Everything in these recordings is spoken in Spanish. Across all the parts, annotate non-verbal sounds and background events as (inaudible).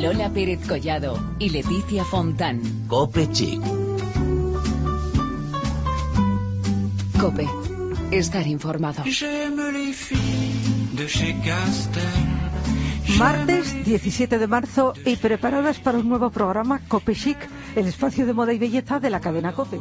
Lola Pérez Collado y Leticia Fontán. Cope Chic. Cope. Estar informado. Martes 17 de marzo y preparadas para un nuevo programa Cope Chic, el espacio de moda y belleza de la cadena Cope.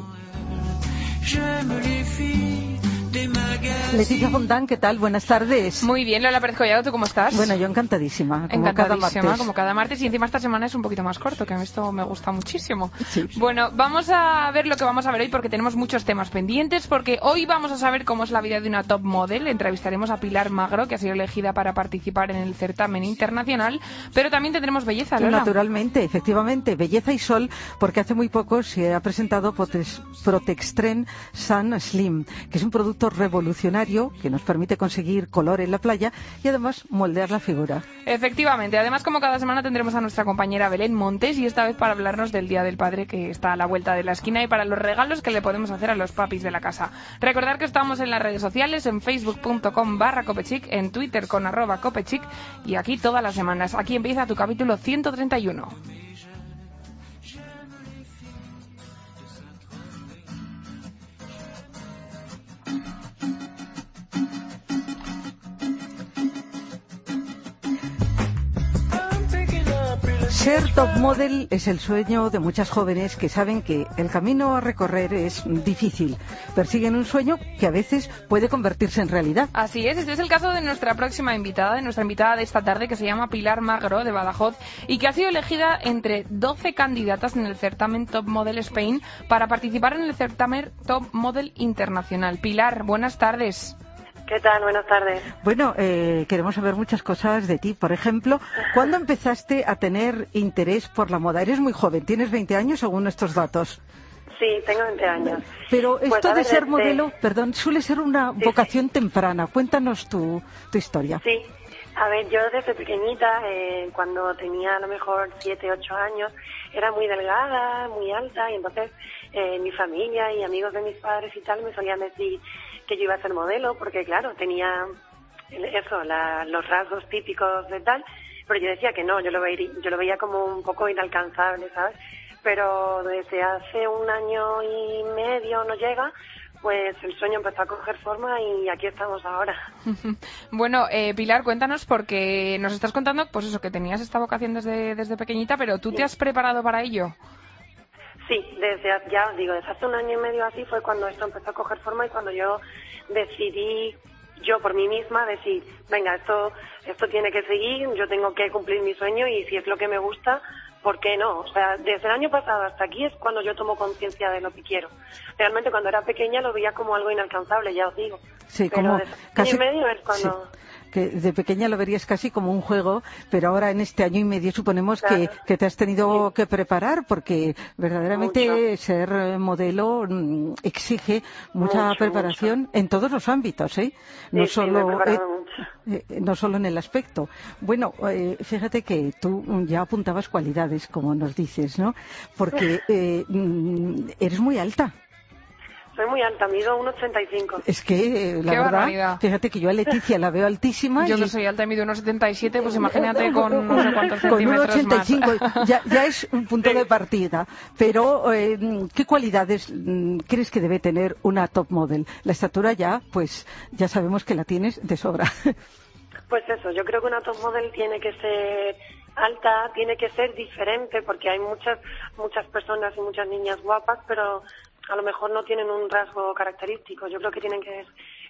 Leticia Fontán, ¿qué tal? Buenas tardes. Muy bien, Lola Pérez Collado, ¿tú cómo estás? Bueno, yo encantadísima, como cada Encantadísima, martes. como cada martes. Y encima esta semana es un poquito más corto, que a mí esto me gusta muchísimo. Sí. Bueno, vamos a ver lo que vamos a ver hoy porque tenemos muchos temas pendientes. Porque hoy vamos a saber cómo es la vida de una top model. Entrevistaremos a Pilar Magro, que ha sido elegida para participar en el certamen internacional. Pero también tendremos belleza, Lola. Naturalmente, efectivamente, belleza y sol, porque hace muy poco se ha presentado Protextren Sun Slim, que es un producto revolucionario que nos permite conseguir color en la playa y además moldear la figura. Efectivamente. Además, como cada semana tendremos a nuestra compañera Belén Montes y esta vez para hablarnos del Día del Padre que está a la vuelta de la esquina y para los regalos que le podemos hacer a los papis de la casa. Recordar que estamos en las redes sociales, en facebook.com barra copechic, en twitter con arroba copechic y aquí todas las semanas. Aquí empieza tu capítulo 131. Ser top model es el sueño de muchas jóvenes que saben que el camino a recorrer es difícil. Persiguen un sueño que a veces puede convertirse en realidad. Así es, este es el caso de nuestra próxima invitada, de nuestra invitada de esta tarde, que se llama Pilar Magro, de Badajoz, y que ha sido elegida entre 12 candidatas en el certamen Top Model Spain para participar en el certamen Top Model Internacional. Pilar, buenas tardes. ¿Qué tal? Buenas tardes. Bueno, eh, queremos saber muchas cosas de ti. Por ejemplo, ¿cuándo empezaste a tener interés por la moda? Eres muy joven, tienes 20 años según nuestros datos. Sí, tengo 20 años. Pero Pues, esto de ver, ser este- modelo, perdón, suele ser una Sí, vocación temprana. Cuéntanos tu, tu historia. Sí. A ver, yo desde pequeñita, eh, cuando tenía a lo mejor 7, 8 años, era muy delgada, muy alta, y entonces eh, mi familia y amigos de mis padres y tal me solían decir que yo iba a ser modelo, porque claro, tenía eso, la- los rasgos típicos de tal, pero yo decía que no, yo lo, veía, yo lo veía como un poco inalcanzable, ¿sabes? Pero desde hace un año y medio no llega, pues el sueño empezó a coger forma y aquí estamos ahora. (laughs) Bueno, eh, Pilar, cuéntanos porque nos estás contando, pues eso, que tenías esta vocación desde, desde pequeñita, pero ¿tú te has preparado para ello? Sí, desde ya os digo, desde hace un año y medio así fue cuando esto empezó a coger forma y cuando yo decidí yo por mí misma decir, venga, esto esto tiene que seguir, yo tengo que cumplir mi sueño y si es lo que me gusta, ¿por qué no? O sea, desde el año pasado hasta aquí es cuando yo tomo conciencia de lo que quiero. Realmente cuando era pequeña lo veía como algo inalcanzable, ya os digo. Sí, Pero como desde casi- año y medio es cuando... sí, que de pequeña lo verías casi como un juego, pero ahora en este año y medio suponemos que, Claro. que te has tenido que preparar porque verdaderamente Mucho. ser eh, modelo mm, exige mucha Mucho, preparación en todos los ámbitos, ¿eh? No Sí, solo eh, eh, no solo en el aspecto. Bueno, eh, fíjate que tú ya apuntabas cualidades, como nos dices, ¿no? Porque (laughs) mm, eres muy alta. Soy muy alta, mido 1,85. Es que, eh, la Qué verdad, barbaridad. fíjate que yo a Leticia la veo altísima. Yo y- que soy alta y mido unos 77, pues imagínate con no sé cuántos con centímetros más. 1,85 ya, ya es un punto de partida. Pero, eh, ¿qué cualidades mm, crees que debe tener una top model? La estatura ya, pues, ya sabemos que la tienes de sobra. Pues eso, yo creo que una top model tiene que ser alta, tiene que ser diferente, porque hay muchas muchas personas y muchas niñas guapas, pero a lo mejor no tienen un rasgo característico. Yo creo que tienen que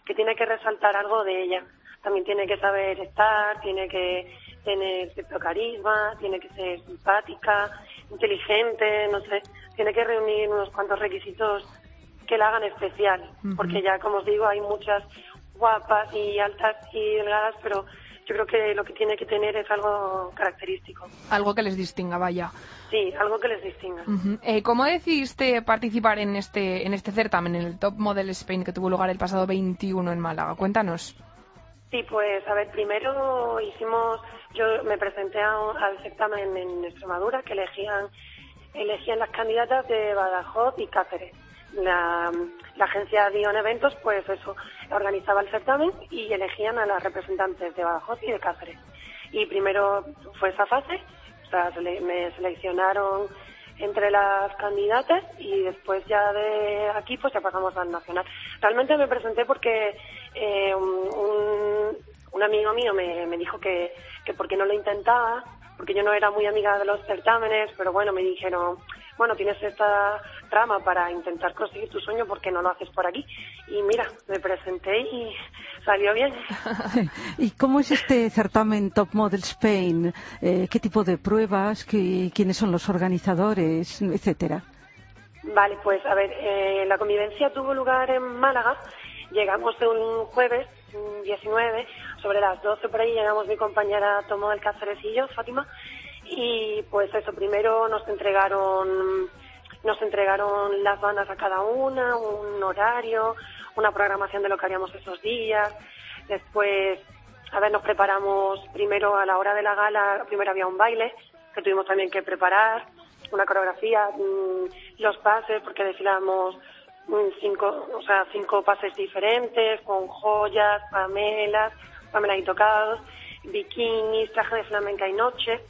que tiene que resaltar algo de ella. También tiene que saber estar, tiene que tener cierto carisma, tiene que ser simpática, inteligente, no sé, tiene que reunir unos cuantos requisitos que la hagan especial, porque ya como os digo hay muchas guapas y altas y delgadas, pero yo creo que lo que tiene que tener es algo característico. Algo que les distinga, vaya. Sí, algo que les distinga. Ujú. Eh, ¿Cómo decidiste participar en este, en este certamen, en el Top Model Spain, que tuvo lugar el pasado 21 en Málaga? Cuéntanos. Sí, pues a ver, primero hicimos, yo me presenté a al certamen en Extremadura que elegían, elegían las candidatas de Badajoz y Cáceres. La, la agencia Dion Eventos, pues eso, organizaba el certamen y elegían a las representantes de Badajoz y de Cáceres. Y primero fue esa fase, O sea, me seleccionaron entre las candidatas y después ya de aquí pues ya pasamos al nacional. Realmente me presenté porque eh, un- un amigo mío me, me dijo que, que por qué no lo intentaba, porque yo no era muy amiga de los certámenes, pero bueno, me dijeron, bueno, tienes esta trama para intentar conseguir tu sueño, ¿por qué no lo haces por aquí? Y mira, me presenté y salió bien. (laughs) ¿Y cómo es este certamen Top Model Spain? Eh, ¿Qué tipo de pruebas? ¿Qué- ¿Quiénes son los organizadores? Etcétera. Vale, pues a ver, eh, la convivencia tuvo lugar en Málaga. Llegamos un jueves mm, 19, sobre las 12 por ahí llegamos mi compañera Tomo del Cáceres y yo, Fátima, y pues eso, primero nos entregaron nos entregaron las bandas a cada una, un horario, una programación de lo que haríamos esos días. Después, a ver, nos preparamos primero a la hora de la gala, primero había un baile que tuvimos también que preparar, una coreografía, mm, los pases, porque desfilamos mm, cinco, o sea, cinco pases diferentes, con joyas, pamelas, pamela y tocados, bikinis, traje de flamenca y noche.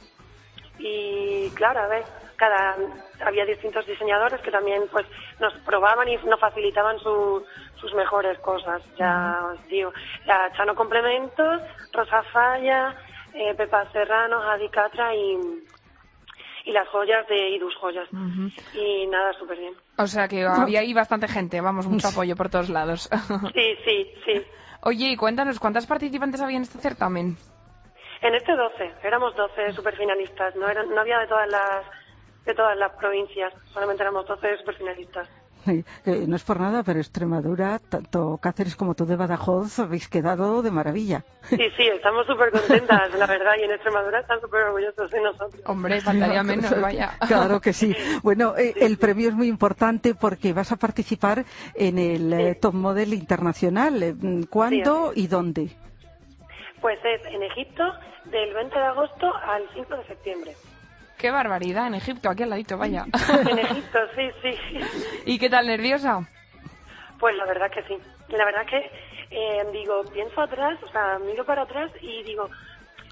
Y claro, a ver, cada había distintos diseñadores que también pues nos probaban y nos facilitaban su- sus mejores cosas. Ya os digo, la Chano Complementos, Rosa Falla, eh, Pepa Serrano, Adi Catra y, y las joyas de Idus Joyas. Y nada, súper bien. O sea que (laughs) había ahí bastante gente, vamos, mucho apoyo por todos lados. Sí, sí, sí. Oye, y cuéntanos, ¿cuántas participantes había en este certamen? En este 12, éramos 12 superfinalistas, no, eran, no había de todas las de todas las provincias, solamente éramos 12 superfinalistas. Eh, no es por nada, pero Extremadura, tanto Cáceres como tú de Badajoz, habéis quedado de maravilla. Sí, sí, estamos súper contentas, la verdad, y en Extremadura están súper orgullosos de nosotros. Hombre, faltaría menos, vaya. Claro que sí. Bueno, eh, el premio es muy importante porque vas a participar en el eh, Top Model Internacional. ¿Cuándo y dónde? Pues es en Egipto del 20 de agosto al 5 de septiembre. Qué barbaridad, en Egipto, aquí al ladito, vaya. (laughs) En Egipto, sí, sí. ¿Y qué tal, nerviosa? Pues la verdad que sí. La verdad que eh, digo, pienso atrás, o sea, miro para atrás y digo,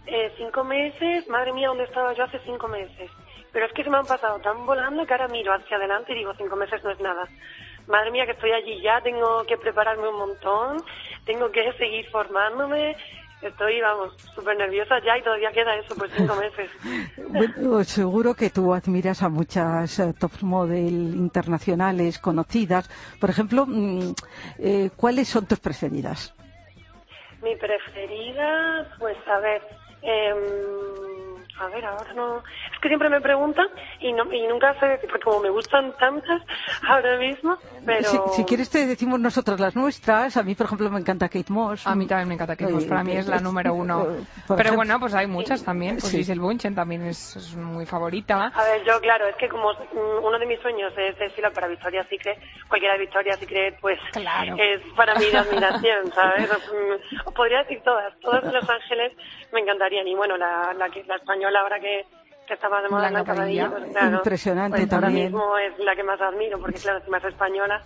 eh, cinco meses, madre mía, ¿dónde estaba yo hace cinco meses? Pero es que se me han pasado tan volando que ahora miro hacia adelante y digo, cinco meses no es nada. Madre mía, que estoy allí ya, tengo que prepararme un montón, tengo que seguir formándome. Estoy, vamos, súper nerviosa ya y todavía queda eso, pues cinco (laughs) meses. Bueno, seguro que tú admiras a muchas eh, top model internacionales conocidas. Por ejemplo, mm, eh, ¿cuáles son tus preferidas? Mi preferida, pues a ver, em, a ver, ahora no. Es que siempre me preguntan y, no, y nunca sé, porque como me gustan tantas (laughs) ahora mismo, pero. Si, si quieres te decimos nosotros las nuestras. A mí, por ejemplo, me encanta Kate Moss. A mí también me encanta Kate Moss, para mí es la número uno. eh, Pero ejemplo- bueno, pues hay muchas también. Pues Sí. Bunchen también es, es muy favorita. A ver, yo, claro, es que como mm, uno de mis sueños es desfilar para Victoria's Secret, cualquiera de Victoria's Secret, pues Claro. es para mí de admiración, (laughs) ¿sabes? Mm, Os podría decir todas, todas de Los Ángeles me encantarían. Y bueno, la, la, la española ahora que, que estaba de moda Blanca Padilla, pues claro. Impresionante pues ahora también. mismo es la que más admiro, porque claro, si más española,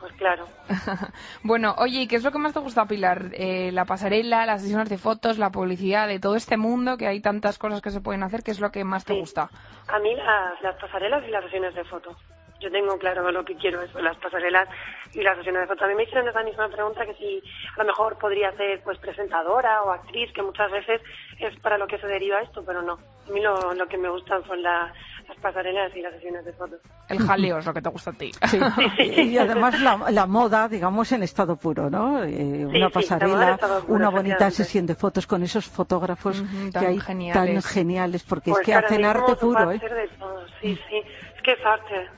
pues claro. (laughs) bueno, oye, ¿y qué es lo que más te gusta, Pilar? Eh, la pasarela, las sesiones de fotos, la publicidad, de todo este mundo, que hay tantas cosas que se pueden hacer, ¿qué es lo que más te gusta? A mí las, las pasarelas y las sesiones de fotos. Yo tengo claro lo que quiero, eso, las pasarelas y las sesiones de fotos. A mí me hicieron esa misma pregunta que si a lo mejor podría ser pues presentadora o actriz, que muchas veces es para lo que se deriva esto, pero no. A mí lo, lo que me gustan son la- las pasarelas y las sesiones de fotos. El jaleo es lo que te gusta a ti. Sí. (laughs) Y además la, la moda, digamos, en estado puro, ¿no? Eh, una sí, pasarela, puro, una bonita sesión de fotos con esos fotógrafos que tan hay geniales. tan geniales, porque Pues es que ahora hacen arte puro, ¿eh? hacer de todo, Sí, sí. Es que es arte.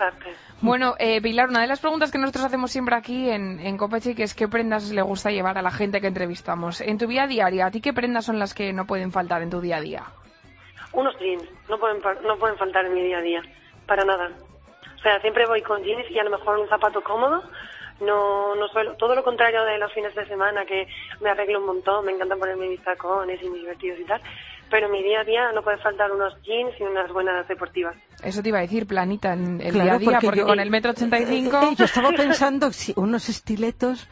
Arte. Bueno, eh, Pilar, una de las preguntas que nosotros hacemos siempre aquí en, en Copechic es qué prendas le gusta llevar a la gente que entrevistamos. En tu vida diaria, ¿a ti qué prendas son las que no pueden faltar en tu día a día? Unos jeans, no pueden, no pueden faltar en mi día a día, para nada. O sea, siempre voy con jeans y a lo mejor un zapato cómodo. No, no suelo, todo lo contrario de los fines de semana, que me arreglo un montón, me encanta ponerme mis tacones y mis vestidos y tal. Pero en mi día a día no puede faltar unos jeans y unas buenas deportivas. Eso te iba a decir, planita, en el Claro, día a día, porque porque, yo- con el metro ochenta y cinco... Eh, (laughs) yo estaba (laughs) pensando si unos estiletos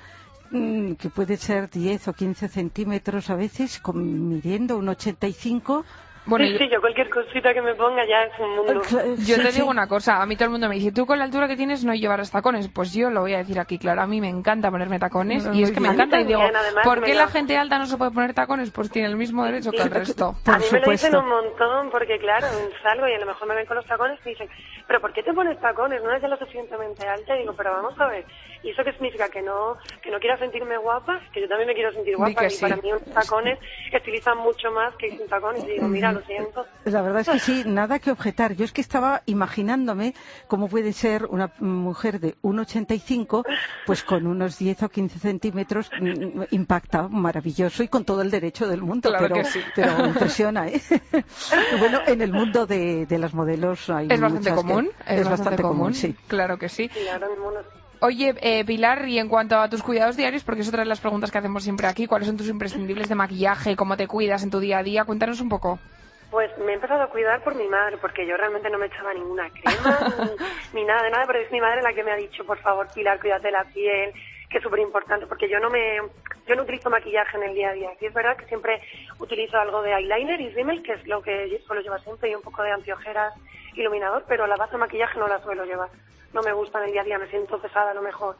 mm, que puede ser 10 o 15 centímetros a veces, con, midiendo un 85, Bueno, sí, yo- sí, yo cualquier cosita que me ponga ya es un mundo. Yo te digo una cosa, a mí todo el mundo me dice, tú con la altura que tienes no llevarás tacones. Pues yo lo voy a decir aquí, claro, a mí me encanta ponerme tacones y es que me encanta. A Y digo, también, además, ¿por qué da- la gente alta no se puede poner tacones? Pues tiene el mismo derecho que el resto. Por a mí me lo dicen un montón porque, claro, salgo y a lo mejor me ven con los tacones y dicen, ¿pero por qué te pones tacones? ¿No eres ya lo suficientemente alta? Y digo, pero vamos a ver, ¿y eso qué significa? ¿Que no que no quiera sentirme guapa? Que yo también me quiero sentir guapa que y sí. para mí unos tacones estilizan mucho más que sin tacones. Y digo, mira, lo siento. La verdad es que sí, nada que objetar. Yo es que estaba imaginándome cómo puede ser una mujer de 1,85, pues con unos 10 o 15 centímetros, mm, impacta, maravilloso y con todo el derecho del mundo. Claro pero, que sí. pero (laughs) impresiona, ¿eh? (laughs) bueno, en el mundo de, de las modelos hay Es bastante que- común, es, bastante común, sí. Claro que sí. Y ahora mismo no Oye, eh, Pilar, y en cuanto a tus cuidados diarios, porque es otra de las preguntas que hacemos siempre aquí, ¿cuáles son tus imprescindibles de maquillaje? ¿Cómo te cuidas en tu día a día? Cuéntanos un poco. Pues me he empezado a cuidar por mi madre, porque yo realmente no me echaba ninguna crema ni, (laughs) ni nada de nada, pero es mi madre la que me ha dicho, por favor, Pilar, cuídate la piel, que es súper importante, porque yo no me, yo no utilizo maquillaje en el día a día. Sí es verdad que siempre utilizo algo de eyeliner y rímel, que es lo que suelo llevar siempre, y un poco de antiojeras, iluminador, pero la base de maquillaje no la suelo llevar. No me gusta en el día a día, me siento pesada a lo mejor.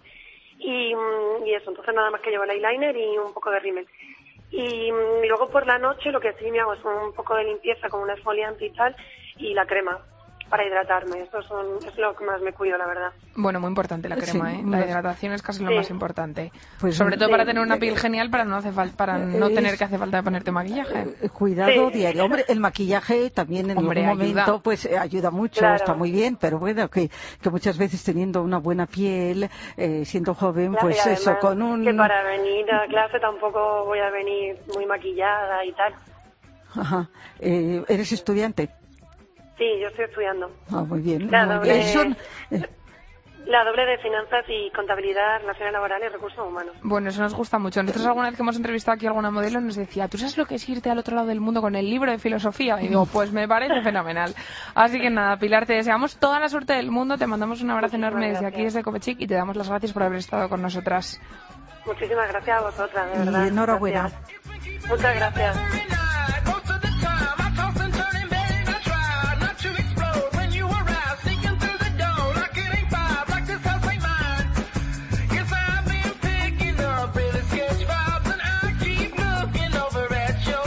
Y, mm, y eso, entonces nada más que llevo el eyeliner y un poco de rímel. Y, mm, luego por la noche lo que sí me hago es un poco de limpieza con un exfoliante y tal, y la crema para hidratarme. Esto son, es lo que más me cuido, la verdad. Bueno, muy importante la Sí, crema, ¿eh? La hidratación es casi lo Sí. más importante. Pues, Sobre todo sí. para tener una piel genial, para no, hace fal- para no Es- tener que hacer falta de ponerte maquillaje. Eh, Cuidado Sí. diario. Hombre, el maquillaje también en Hombre, algún ayuda. momento pues eh, ayuda mucho, Claro. está muy bien, pero bueno, que, que muchas veces teniendo una buena piel, eh, siendo joven, Claro, pues y eso, además con un... Que para venir a clase tampoco voy a venir muy maquillada y tal. Ajá. Eh, ¿Eres estudiante? Sí, yo estoy estudiando. Ah, muy bien. La muy doble- bien. Son- eh, La doble de finanzas y contabilidad, relaciones laborales y recursos humanos. Bueno, eso nos gusta mucho. Nosotros alguna vez que hemos entrevistado aquí a alguna modelo nos decía, ¿tú sabes lo que es irte al otro lado del mundo con el libro de filosofía? Y digo, pues me parece (laughs) fenomenal. Así que nada, Pilar, te deseamos toda la suerte del mundo, te mandamos un abrazo Muchísimas enorme desde aquí, desde Copechic, y te damos las gracias por haber estado con nosotras. Muchísimas gracias a vosotras, de Y verdad. enhorabuena. Gracias. Muchas gracias.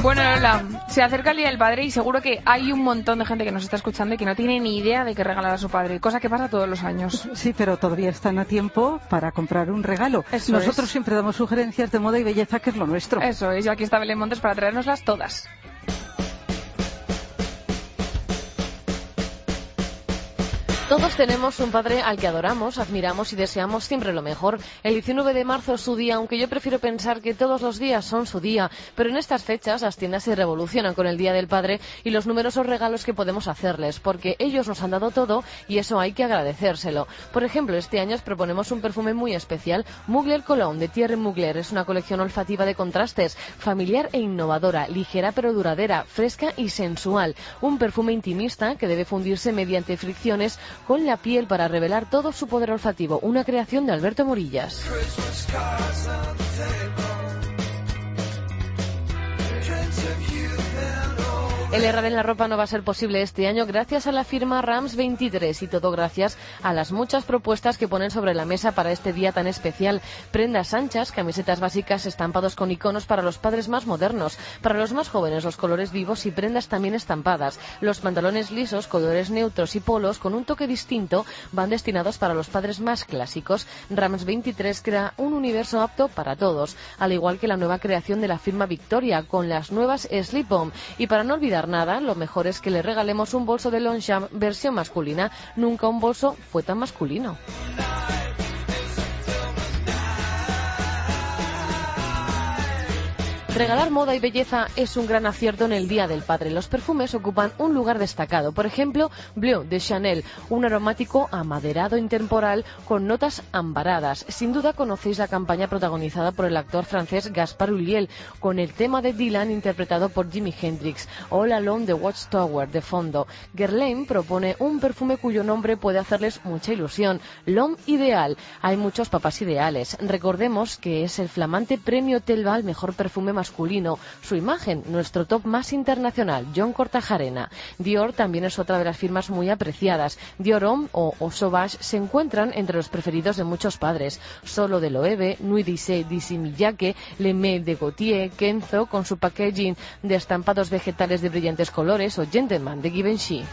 Bueno, Lola, se acerca el Día del Padre y seguro que hay un montón de gente que nos está escuchando y que no tiene ni idea de qué regalar a su padre, cosa que pasa todos los años. Sí, pero todavía están a tiempo para comprar un regalo. Eso Nosotros es. siempre damos sugerencias de moda y belleza, que es lo nuestro. Eso es, y aquí está Belén Montes para traérnoslas todas. Todos tenemos un padre al que adoramos, admiramos y deseamos siempre lo mejor. El 19 de marzo es su día, aunque yo prefiero pensar que todos los días son su día. Pero en estas fechas las tiendas se revolucionan con el Día del Padre y los numerosos regalos que podemos hacerles, porque ellos nos han dado todo y eso hay que agradecérselo. Por ejemplo, este año os proponemos un perfume muy especial, Mugler Cologne de Thierry Mugler. Es una colección olfativa de contrastes, familiar e innovadora, ligera pero duradera, fresca y sensual. Un perfume intimista que debe fundirse mediante fricciones con la piel para revelar todo su poder olfativo. Una creación de Alberto Morillas. El errar en la ropa no va a ser posible este año gracias a la firma Rams 23 y todo gracias a las muchas propuestas que ponen sobre la mesa para este día tan especial. Prendas anchas, camisetas básicas, estampados con iconos para los padres más modernos, para los más jóvenes los colores vivos y prendas también estampadas. Los pantalones lisos, colores neutros y polos con un toque distinto van destinados para los padres más clásicos. Rams 23 crea un universo apto para todos, al igual que la nueva creación de la firma Victoria con las nuevas Slip On. Y para no olvidar nada, lo mejor es que le regalemos un bolso de Longchamp versión masculina. Nunca un bolso fue tan masculino. Regalar moda y belleza es un gran acierto en el Día del Padre. Los perfumes ocupan un lugar destacado. Por ejemplo, Bleu de Chanel, un aromático amaderado intemporal con notas ambaradas. Sin duda conocéis la campaña protagonizada por el actor francés Gaspard Ulliel con el tema de Dylan interpretado por Jimi Hendrix, All Alone the Watchtower de fondo. Guerlain propone un perfume cuyo nombre puede hacerles mucha ilusión, L'Homme Ideal. Hay muchos papás ideales. Recordemos que es el flamante premio Telva al mejor perfume masculino masculino. Su imagen, nuestro top más internacional, John Cortajarena. Dior también es otra de las firmas muy apreciadas. Dior Homme o, o Sauvage se encuentran entre los preferidos de muchos padres. Solo de Loewe, Nuit d'Issey d'Issey Miyake, Le Mail de Gautier, Kenzo con su packaging de estampados vegetales de brillantes colores o Gentleman de Givenchy.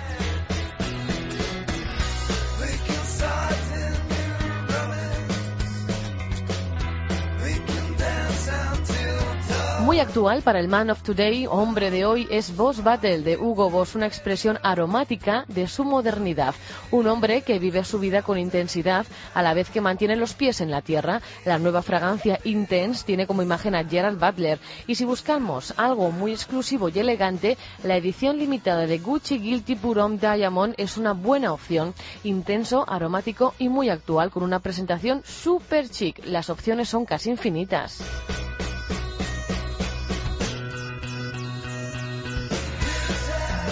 Muy actual para el Man of Today, hombre de hoy, es Boss Battle de Hugo Boss, una expresión aromática de su modernidad. Un hombre que vive su vida con intensidad a la vez que mantiene los pies en la tierra. La nueva fragancia Intense tiene como imagen a Gerald Butler. Y si buscamos algo muy exclusivo y elegante, la edición limitada de Gucci Guilty Purón Diamond es una buena opción. Intenso, aromático y muy actual, con una presentación super chic. Las opciones son casi infinitas.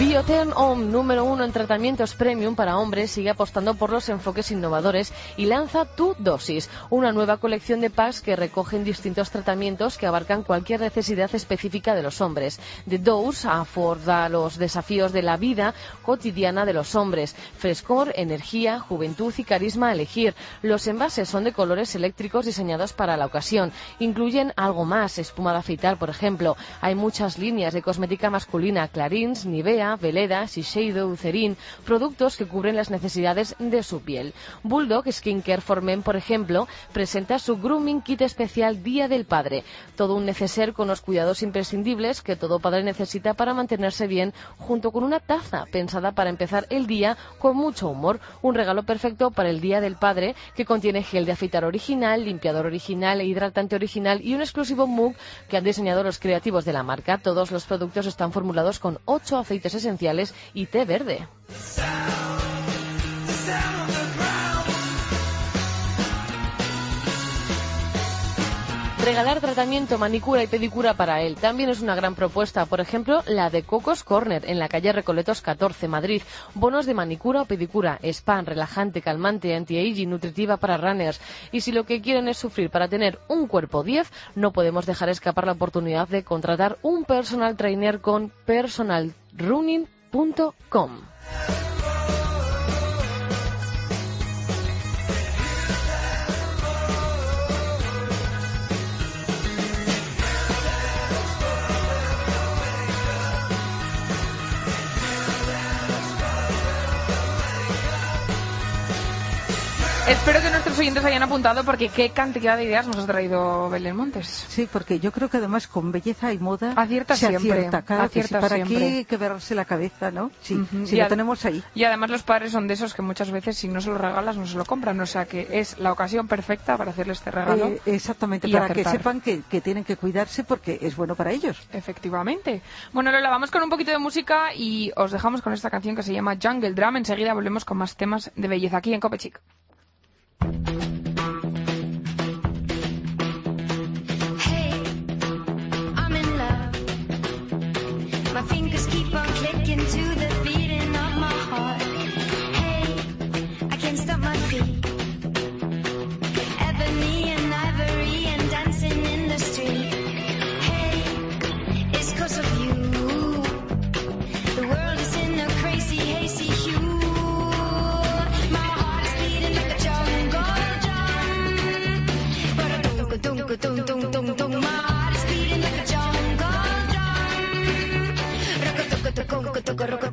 Biotherm Home, número uno en tratamientos premium para hombres, sigue apostando por los enfoques innovadores y lanza Tu Dosis, una nueva colección de packs que recogen distintos tratamientos que abarcan cualquier necesidad específica de los hombres. The Dose aborda los desafíos de la vida cotidiana de los hombres. Frescor, energía, juventud y carisma a elegir. Los envases son de colores eléctricos diseñados para la ocasión. Incluyen algo más, espuma de afeitar, por ejemplo. Hay muchas líneas de cosmética masculina, Clarins, Nivea, Veleda, Shiseido, Eucerin, productos que cubren las necesidades de su piel. Bulldog Skincare for Men, por ejemplo, presenta su Grooming Kit especial Día del Padre. Todo un neceser con los cuidados imprescindibles que todo padre necesita para mantenerse bien, junto con una taza pensada para empezar el día con mucho humor. Un regalo perfecto para el Día del Padre que contiene gel de afeitar original, limpiador original e hidratante original y un exclusivo mug que han diseñado los creativos de la marca. Todos los productos están formulados con ocho aceites esenciales y té verde. Regalar tratamiento, manicura y pedicura para él también es una gran propuesta. Por ejemplo, la de Cocos Corner en la calle Recoletos 14, Madrid. Bonos de manicura o pedicura, spa, relajante, calmante, anti-aging, nutritiva para runners. Y si lo que quieren es sufrir para tener un cuerpo 10, no podemos dejar escapar la oportunidad de contratar un personal trainer con personalrunning.com. Espero que nuestros oyentes hayan apuntado porque qué cantidad de ideas nos ha traído Belén Montes. Sí, porque yo creo que además con belleza y moda Acierta se siempre, acierta. Claro que sí. acierta ¿Para siempre. qué quebrarse la cabeza, no? Sí, Y lo tenemos ahí. Y además los padres son de esos que muchas veces si no se lo regalas no se lo compran. O sea que es la ocasión perfecta para hacerle este regalo. Eh, exactamente, para acertar. que sepan que, que tienen que cuidarse porque es bueno para ellos. Efectivamente. Bueno, Lola, vamos con un poquito de música y os dejamos con esta canción que se llama Jungle Drum. Enseguida volvemos con más temas de belleza aquí en Copechic. Fingers keep on clicking to the Rock-a-tuk-a-tuk-a-tuk-a-rock-a-tum-tum.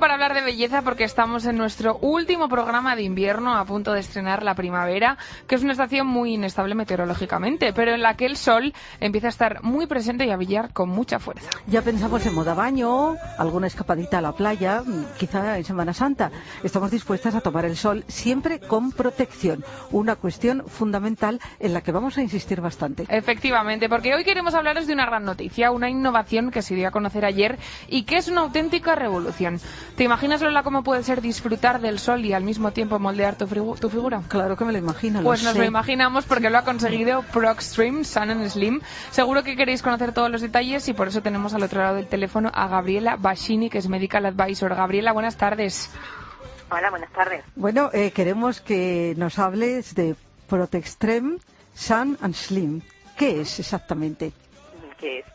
Momento para hablar de belleza porque estamos en nuestro último programa de invierno a punto de estrenar la primavera, que es una estación muy inestable meteorológicamente, pero en la que el sol empieza a estar muy presente y a brillar con mucha fuerza. Ya pensamos en moda baño, alguna escapadita a la playa, quizá en Semana Santa. Estamos dispuestas a tomar el sol siempre con protección, una cuestión fundamental en la que vamos a insistir bastante. Efectivamente, porque hoy queremos hablaros de una gran noticia, una innovación que se dio a conocer ayer y que es una auténtica revolución. ¿Te imaginas, Lola, cómo puede ser disfrutar del sol y al mismo tiempo moldear tu, frigu- tu figura? Claro que me lo imagino. Pues lo nos sé. lo imaginamos porque lo ha conseguido Proxtreme Sun and Slim. Seguro que queréis conocer todos los detalles y por eso tenemos al otro lado del teléfono a Gabriela Bashini, que es Medical Advisor. Gabriela, buenas tardes. Hola, buenas tardes. Bueno, eh, queremos que nos hables de Protextreme Sun and Slim. ¿Qué es exactamente? ¿Qué es?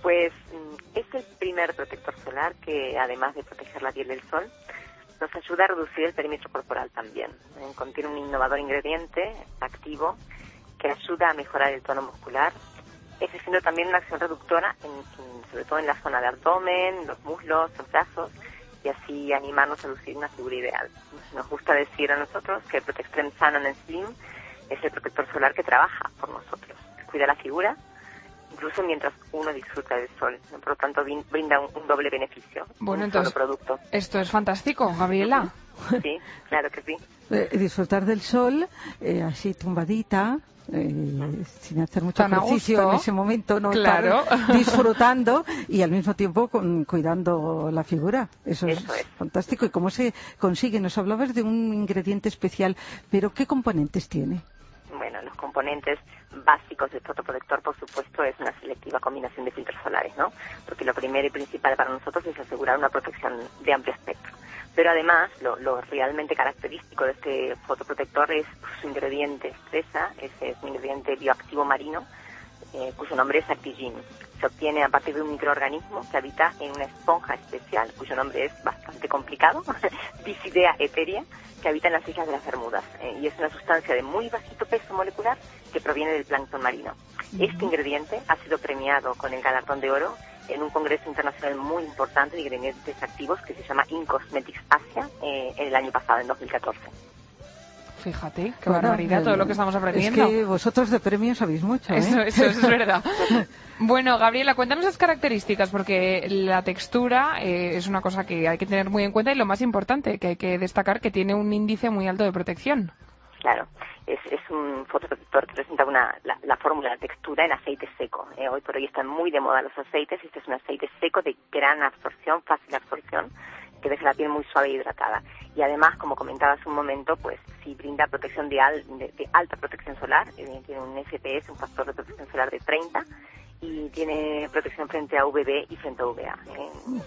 Pues es el primer protector solar que, además de proteger la piel del sol, nos ayuda a reducir el perímetro corporal también. Contiene un innovador ingrediente activo que ayuda a mejorar el tono muscular, ejerciendo también una acción reductora, en- en- sobre todo en la zona de abdomen, los muslos, los brazos, y así animarnos a lucir una figura ideal. Nos gusta decir a nosotros que el Protextreme Sun and Slim es el protector solar que trabaja por nosotros, cuida la figura, incluso mientras uno disfruta del sol. Por lo tanto, brinda un, un doble beneficio. Bueno, un entonces- solo producto. Esto es fantástico, Gabriela. Sí, claro que sí. (laughs) Eh, disfrutar del sol, eh, así tumbadita, eh, sin hacer mucho Tan ejercicio en ese momento, no Claro. estar (laughs) disfrutando y al mismo tiempo con- cuidando la figura. Eso, Eso es, es. fantástico. ¿Y cómo se consigue? Nos hablabas de un ingrediente especial, pero ¿qué componentes tiene? Componentes básicos del fotoprotector, por supuesto, es una selectiva combinación de filtros solares, ¿no? Porque lo primero y principal para nosotros es asegurar una protección de amplio espectro. Pero además, lo, realmente característico de este fotoprotector es su ingrediente estresa, ese es un ingrediente bioactivo marino, eh, cuyo nombre es Actigin. Se obtiene a partir de un microorganismo que habita en una esponja especial, cuyo nombre es bastante complicado, (laughs) Bisidea eteria, que habita en las islas de las Bermudas. eh, y es una sustancia de muy bajito peso molecular que proviene del plancton marino. Este ingrediente ha sido premiado con el galardón de oro en un congreso internacional muy importante de ingredientes activos que se llama InCosmetics Asia eh, el año pasado, en 2014. Fíjate, qué Bueno, barbaridad todo lo que estamos aprendiendo. Es que vosotros de premios sabéis mucho, ¿eh? Eso, eso es verdad. (laughs) Bueno, Gabriela, cuéntanos las características, porque la textura eh, es una cosa que hay que tener muy en cuenta y lo más importante, que hay que destacar que tiene un índice muy alto de protección. Claro, es, es un fotoprotector que presenta una, la, la fórmula de textura en aceite seco. Eh, hoy por hoy están muy de moda los aceites. Este es un aceite seco de gran absorción, fácil absorción, que deja la piel muy suave e hidratada. Y además, como comentaba hace un momento, pues sí brinda protección de, al- de- alta protección solar. Eh, tiene un FPS, un factor de protección solar de 30 y tiene protección frente a UVB y frente a UVA.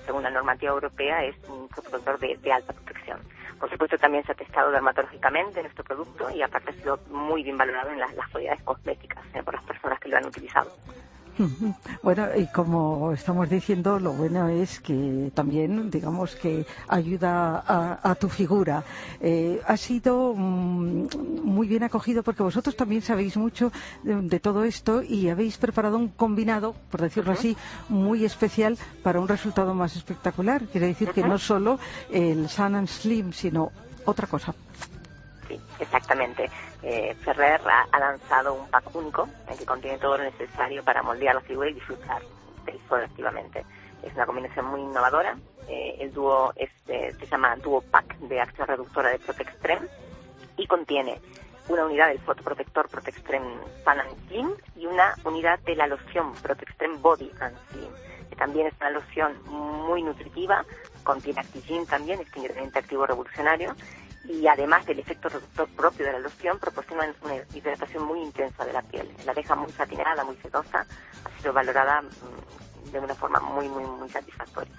Según la normativa europea es un fotoprotector de, de alta protección. Por supuesto también se ha testado dermatológicamente nuestro producto y aparte ha sido muy bien valorado en las, las cualidades cosméticas eh, por las personas que lo han utilizado. (laughs) Bueno, y como estamos diciendo, lo bueno es que también, digamos, que ayuda a, a tu figura. Eh, ha sido mm, muy bien acogido porque vosotros también sabéis mucho de, de todo esto y habéis preparado un combinado, por decirlo así, muy especial para un resultado más espectacular. Quiere decir que no solo el Sun and Slim, sino otra cosa. Sí, exactamente. Eh, Ferrer ha, ha lanzado un pack único en que contiene todo lo necesario para moldear la figura y disfrutar del sol activamente. Es una combinación muy innovadora. Eh, el dúo eh, se llama Duo Pack de acción reductora de Protextrem y contiene una unidad del fotoprotector Protextrem Pan and Slim y una unidad de la loción Protextrem Body and Slim, que también es una loción muy nutritiva, contiene Actigin también, este ingrediente activo revolucionario, y además del efecto reductor propio de la loción, proporciona una hidratación muy intensa de la piel. La deja muy satinada, muy sedosa, ha sido valorada mm, de una forma muy, muy, muy satisfactoria.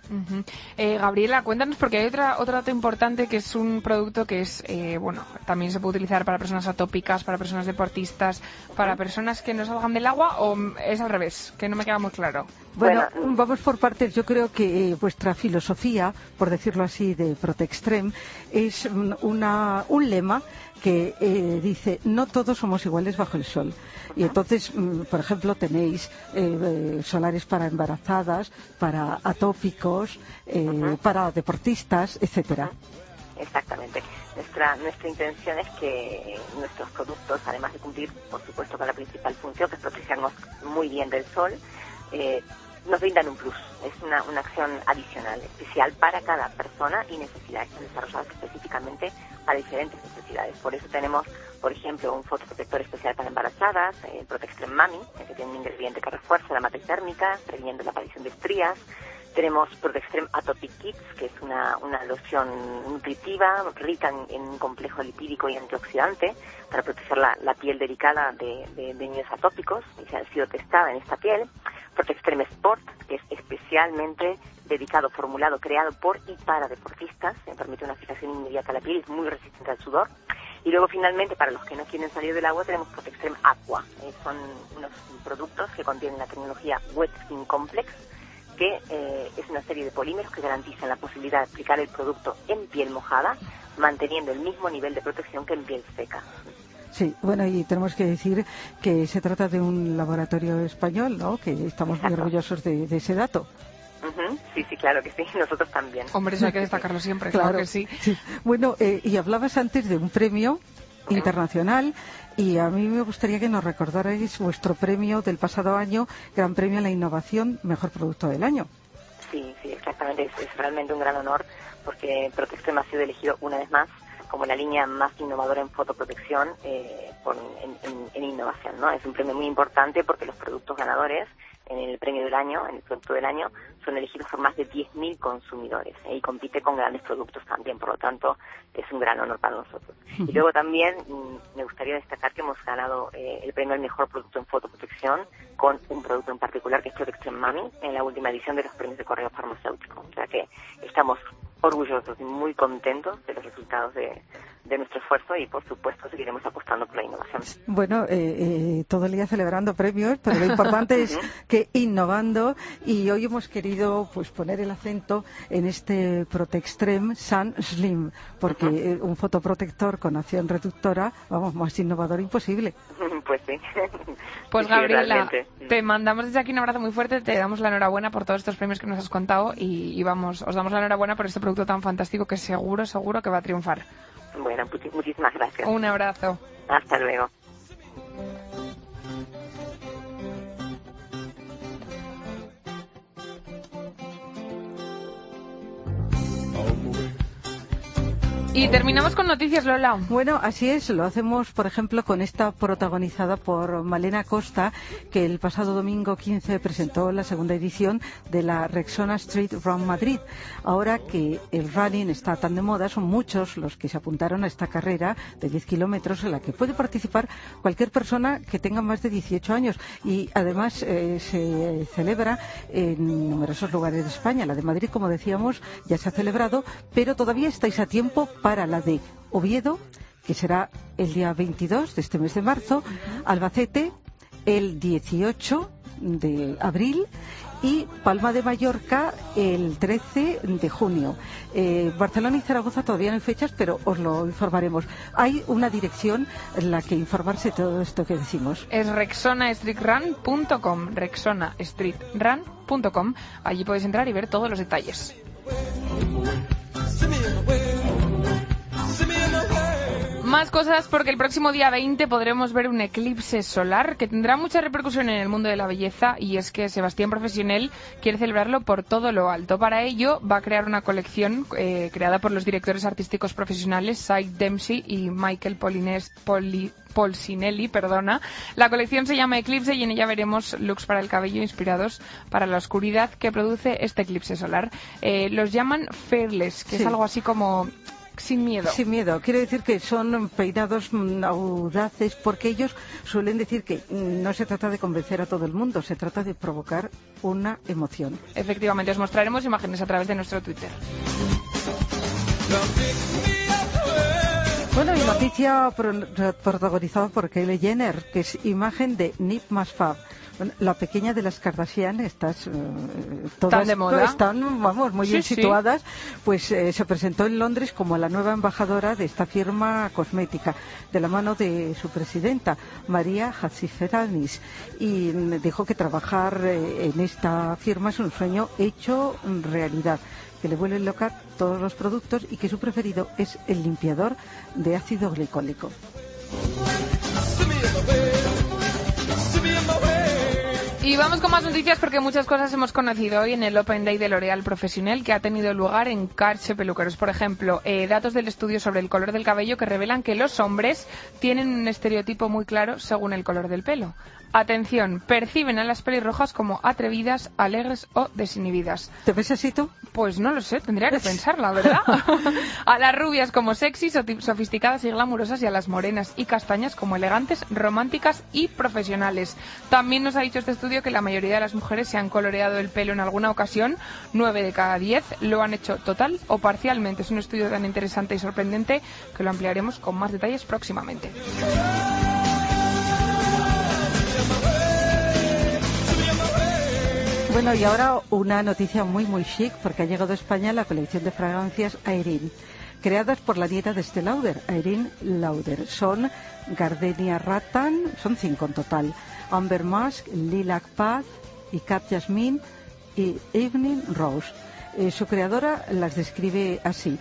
Eh, Gabriela, cuéntanos porque hay otra, otro dato importante que es un producto que es, eh, bueno, también se puede utilizar para personas atópicas, para personas deportistas, para personas que no salgan del agua o es al revés, que no me queda muy claro. Bueno, Bueno, vamos por partes. Yo creo que eh, vuestra filosofía, por decirlo así, de Protextrem, es un, una- un lema que eh, dice no todos somos iguales bajo el sol. Y entonces, mm, por ejemplo, tenéis eh, eh, solares para embarazadas, para atópicos, eh, para deportistas, etcétera. Exactamente. Nuestra, nuestra intención es que nuestros productos, además de cumplir, por supuesto, con la principal función, que es protegernos muy bien del sol, eh, nos brindan un plus. Es una, una acción adicional, especial para cada persona y necesidades Están desarrolladas específicamente para diferentes necesidades. Por eso tenemos, por ejemplo, un fotoprotector especial para embarazadas, el Protextrem Mami, que tiene un ingrediente que refuerza la matriz térmica, previniendo la aparición de estrías. Tenemos Protextrem Atopic Kits, que es una, una loción nutritiva, rica en, un complejo lipídico y antioxidante, para proteger la, la piel delicada de, de, de niños atópicos, y se ha sido testada en esta piel. Protextrem Sport, que es especialmente dedicado, formulado, creado por y para deportistas, que permite una fijación inmediata a la piel, es muy resistente al sudor. Y luego finalmente, para los que no quieren salir del agua, tenemos Protextrem Aqua. Eh, son unos productos que contienen la tecnología Wet Skin Complex, que eh, es una serie de polímeros que garantizan la posibilidad de aplicar el producto en piel mojada, manteniendo el mismo nivel de protección que en piel seca. Sí, bueno, y tenemos que decir que se trata de un laboratorio español, ¿no? Que estamos muy orgullosos de, de ese dato. Sí, sí, claro que sí, (laughs) nosotros también. Hombre, eso hay que (laughs) destacarlo siempre, claro, que sí. Bueno, eh, y hablabas antes de un premio internacional y a mí me gustaría que nos recordarais vuestro premio del pasado año, Gran Premio a la Innovación, Mejor Producto del Año. Sí, sí, exactamente. Es, es realmente un gran honor porque Protextrem ha sido elegido una vez más como la línea más innovadora en fotoprotección eh, en, innovación. ¿no? Es un premio muy importante porque los productos ganadores en el premio del año, en el producto del año, son elegidos por más de 10.000 consumidores ¿eh? y compite con grandes productos también. Por lo tanto, es un gran honor para nosotros. Y luego también mm, me gustaría destacar que hemos ganado eh, el premio al mejor producto en fotoprotección con un producto en particular que es Protextrem Mami en la última edición de los premios de correo farmacéutico. O sea que estamos orgullosos y muy contentos de los resultados de, de nuestro esfuerzo y por supuesto seguiremos apostando por la innovación. Bueno, eh, eh, todo el día celebrando premios, pero lo importante es que innovando y hoy hemos querido pues poner el acento en este Protextrem Sun Slim, porque eh, un fotoprotector con acción reductora, vamos, más innovador imposible. (laughs) pues sí. Pues Sí, Gabriela, realmente. te mandamos desde aquí un abrazo muy fuerte, te damos la enhorabuena por todos estos premios que nos has contado y, y vamos, os damos la enhorabuena por este producto tan fantástico que seguro, seguro que va a triunfar. Bueno, muchi- muchísimas gracias. Un abrazo. Hasta luego. Y terminamos con noticias, Lola. Bueno, así es, lo hacemos, por ejemplo, con esta protagonizada por Malena Costa, que el pasado domingo 15 presentó la segunda edición de la Rexona Street Run Madrid. Ahora que el running está tan de moda, son muchos los que se apuntaron a esta carrera de 10 kilómetros en la que puede participar cualquier persona que tenga más de 18 años. Y además eh, se celebra en numerosos lugares de España. La de Madrid, como decíamos, ya se ha celebrado, pero todavía estáis a tiempo la de Oviedo, que será el día 22 de este mes de marzo, Albacete el 18 de abril y Palma de Mallorca el 13 de junio. Eh, Barcelona y Zaragoza todavía no hay fechas, pero os lo informaremos. Hay una dirección en la que informarse de todo esto que decimos. Es rexonastreetrun.com, rexonastreetrun.com. Allí podéis entrar y ver todos los detalles. Más cosas porque el próximo día 20 podremos ver un eclipse solar que tendrá mucha repercusión en el mundo de la belleza y es que Sebastián Profesional quiere celebrarlo por todo lo alto. Para ello va a crear una colección eh, creada por los directores artísticos profesionales Cy Dempsey y Michael Polines, Poli- Polsinelli, perdona. La colección se llama Eclipse y en ella veremos looks para el cabello inspirados para la oscuridad que produce este eclipse solar. Eh, los llaman Fearless, que Sí. es algo así como sin miedo. Sin miedo. Quiere decir que son peinados audaces porque ellos suelen decir que no se trata de convencer a todo el mundo, se trata de provocar una emoción. Efectivamente, os mostraremos imágenes a través de nuestro Twitter. Bueno, y noticia pro- protagonizada por Kylie Jenner, que es imagen de Nip Más Fab. Bueno, la pequeña de las Kardashian, estas eh, todas Tan de moda. están, vamos, muy Sí, bien sí. situadas, pues eh, se presentó en Londres como la nueva embajadora de esta firma cosmética, de la mano de su presidenta, María Hatziferanis, y dijo que trabajar eh, en esta firma es un sueño hecho realidad que le vuelven loca todos los productos y que su preferido es el limpiador de ácido glicólico. Y vamos con más noticias porque muchas cosas hemos conocido hoy en el Open Day de L'Oréal Profesional que ha tenido lugar en Carche Peluqueros. Por ejemplo, eh, datos del estudio sobre el color del cabello que revelan que los hombres tienen un estereotipo muy claro según el color del pelo. Atención, perciben a las pelirrojas como atrevidas, alegres o desinhibidas. ¿Te ves así tú? Pues no lo sé, tendría que (laughs) pensarla, ¿verdad? a las rubias como sexy, soti- sofisticadas y glamurosas y a las morenas y castañas como elegantes, románticas y profesionales. También nos ha dicho este estudio que la mayoría de las mujeres se han coloreado el pelo en alguna ocasión, nueve de cada diez lo han hecho total o parcialmente. Es un estudio tan interesante y sorprendente que lo ampliaremos con más detalles próximamente. Bueno, y ahora una noticia muy, muy chic, porque ha llegado a España la colección de fragancias Airin, creadas por la nieta de este Lauder, Airin Lauder. Son Gardenia Rattan, son cinco en total, Amber Musk, Lilac Path, y Cat Jasmine y Evening Rose. Eh, su creadora las describe así.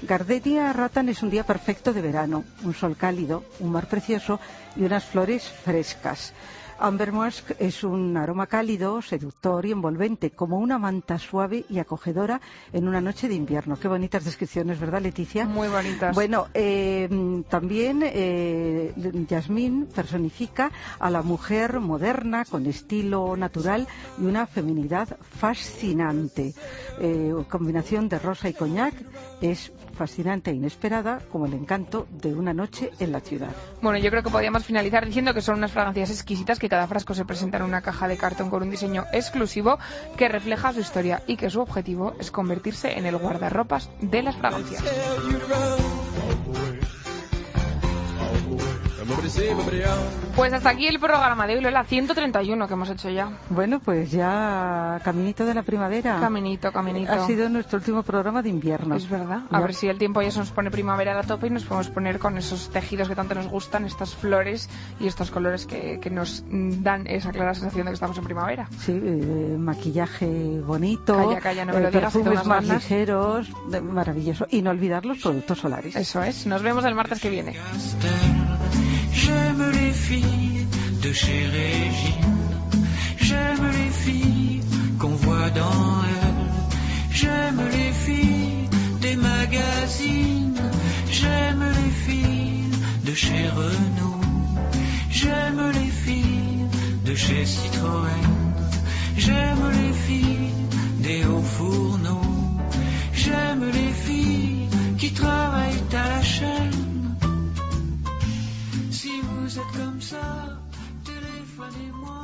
Gardenia Rattan es un día perfecto de verano, un sol cálido, un mar precioso y unas flores frescas. Amber Musk es un aroma cálido, seductor y envolvente, como una manta suave y acogedora en una noche de invierno. Qué bonitas descripciones, ¿verdad, Leticia? Muy bonitas. Bueno, eh, también eh, Yasmín personifica a la mujer moderna con estilo natural y una feminidad fascinante. Eh, combinación de rosa y coñac es fascinante e inesperada como el encanto de una noche en la ciudad. Bueno, yo creo que podríamos finalizar diciendo que son unas fragancias exquisitas que cada frasco se presenta en una caja de cartón con un diseño exclusivo que refleja su historia y que su objetivo es convertirse en el guardarropas de las fragancias. Pues hasta aquí el programa de hoy, Lola, 131 que hemos hecho ya. Bueno, pues ya caminito de la primavera. Caminito, caminito. Ha sido nuestro último programa de invierno. Es verdad. A Ya. ver si el tiempo ya se nos pone primavera a la tope y nos podemos poner con esos tejidos que tanto nos gustan, estas flores y estos colores que, que nos dan esa clara sensación de que estamos en primavera. Sí, eh, maquillaje bonito, Calla, calla, no me lo digas, perfumes más ganas. ligeros, maravilloso. Y no olvidar los productos solares. Eso es. Nos vemos el martes que viene. J'aime les filles de chez Régine. J'aime les filles qu'on voit dans elle. J'aime les filles des magazines. J'aime les filles de chez Renault. J'aime les filles de chez Citroën. J'aime les filles des hauts fourneaux. J'aime les filles qui travaillent à la chaîne. Vous êtes comme ça, téléphonez-moi.